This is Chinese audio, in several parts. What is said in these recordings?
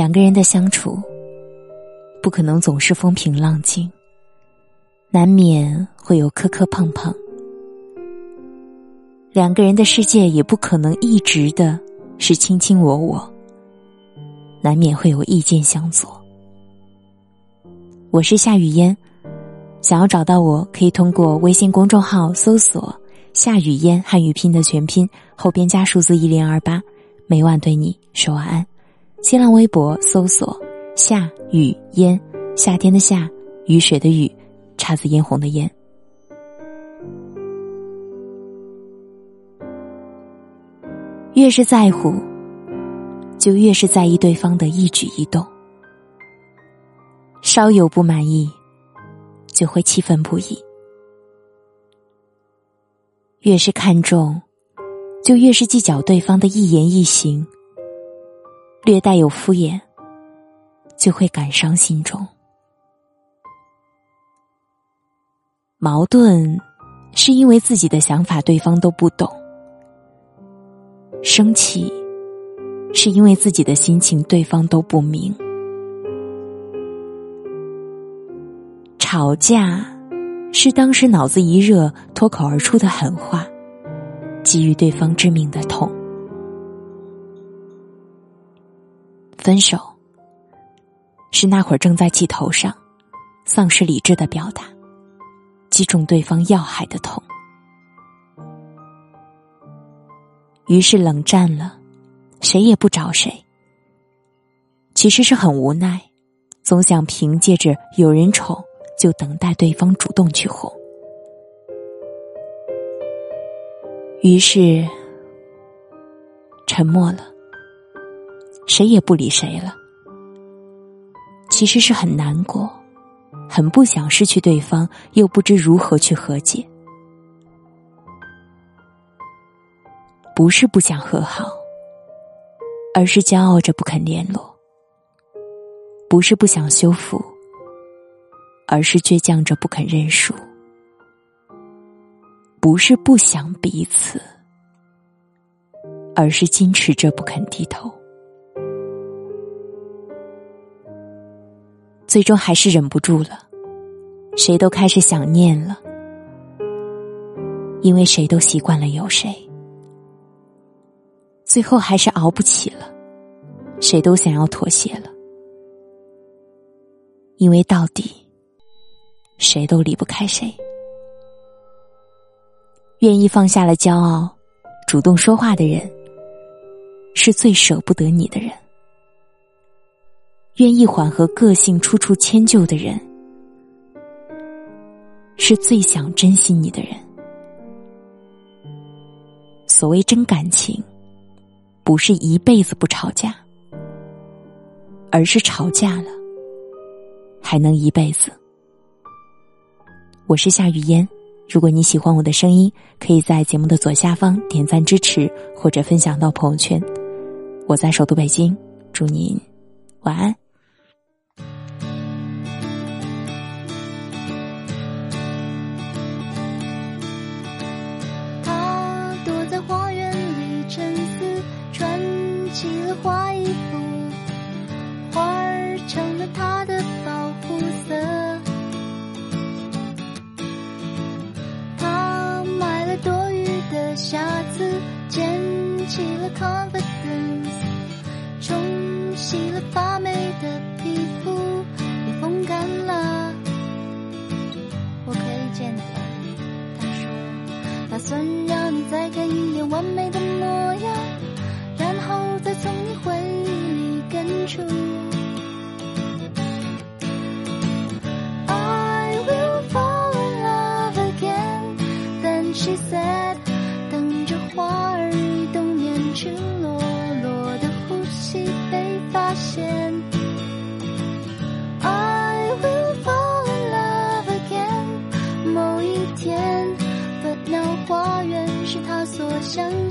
两个人的相处，不可能总是风平浪静，难免会有磕磕碰碰。两个人的世界也不可能一直的是卿卿我我，难免会有意见相左。我是夏雨嫣，想要找到我可以通过微信公众号搜索“夏雨嫣”汉语拼的全拼后边加数字一零二八，每晚对你说晚安。新浪微博搜索“夏雨嫣”，夏天的夏，雨水的雨，姹紫嫣红的嫣。越是在乎，就越是在意对方的一举一动。稍有不满意，就会气愤不已。越是看重，就越是计较对方的一言一行。略带有敷衍，就会感伤心中。矛盾是因为自己的想法对方都不懂，生气是因为自己的心情对方都不明，吵架是当时脑子一热脱口而出的狠话，给予对方致命的分手，是那会儿正在气头上，丧失理智的表达，击中对方要害的痛。于是冷战了，谁也不找谁。其实是很无奈，总想凭借着有人宠，就等待对方主动去哄。于是沉默了。谁也不理谁了，其实是很难过，很不想失去对方，又不知如何去和解。不是不想和好，而是骄傲着不肯联络；不是不想修复，而是倔强着不肯认输；不是不想彼此，而是矜持着不肯低头。最终还是忍不住了，谁都开始想念了，因为谁都习惯了有谁。最后还是熬不起了，谁都想要妥协了，因为到底谁都离不开谁。愿意放下了骄傲，主动说话的人，是最舍不得你的人。愿意缓和个性、处处迁就的人，是最想珍惜你的人。所谓真感情，不是一辈子不吵架，而是吵架了还能一辈子。我是夏雨嫣，如果你喜欢我的声音，可以在节目的左下方点赞支持，或者分享到朋友圈。我在首都北京，祝您晚安。confidence，冲洗了发霉的皮肤，被风干了。我可以见你了，他说，打算让你再看一眼完美的模样，然后再从你回忆里根除。I will fall in love again，then she said。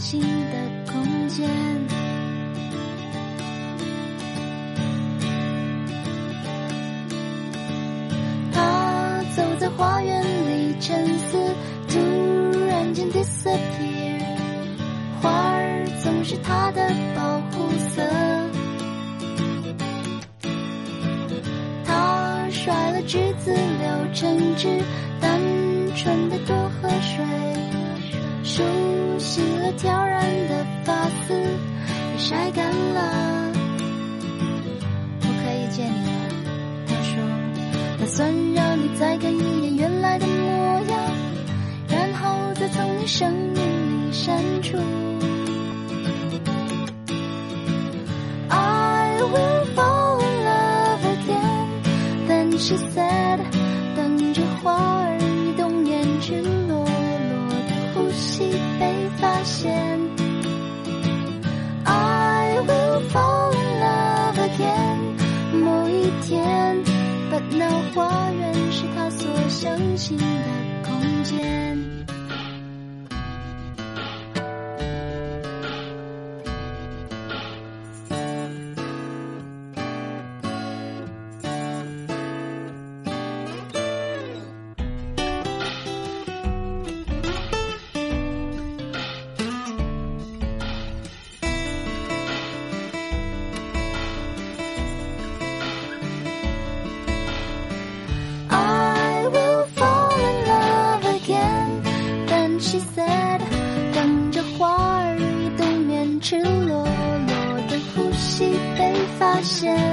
新的空间他走在花园里沉思突然间 disappear 花儿总是他的保护色他甩了栀子柳橙汁单纯的多喝水洗了挑染的发丝，也晒干了。我可以见你了，他说，打算让你再看一眼原来的模样，然后再从你生命里删除。I will fall in love again. Then she said，等着花天，But now 花园是他所相信的空间。现。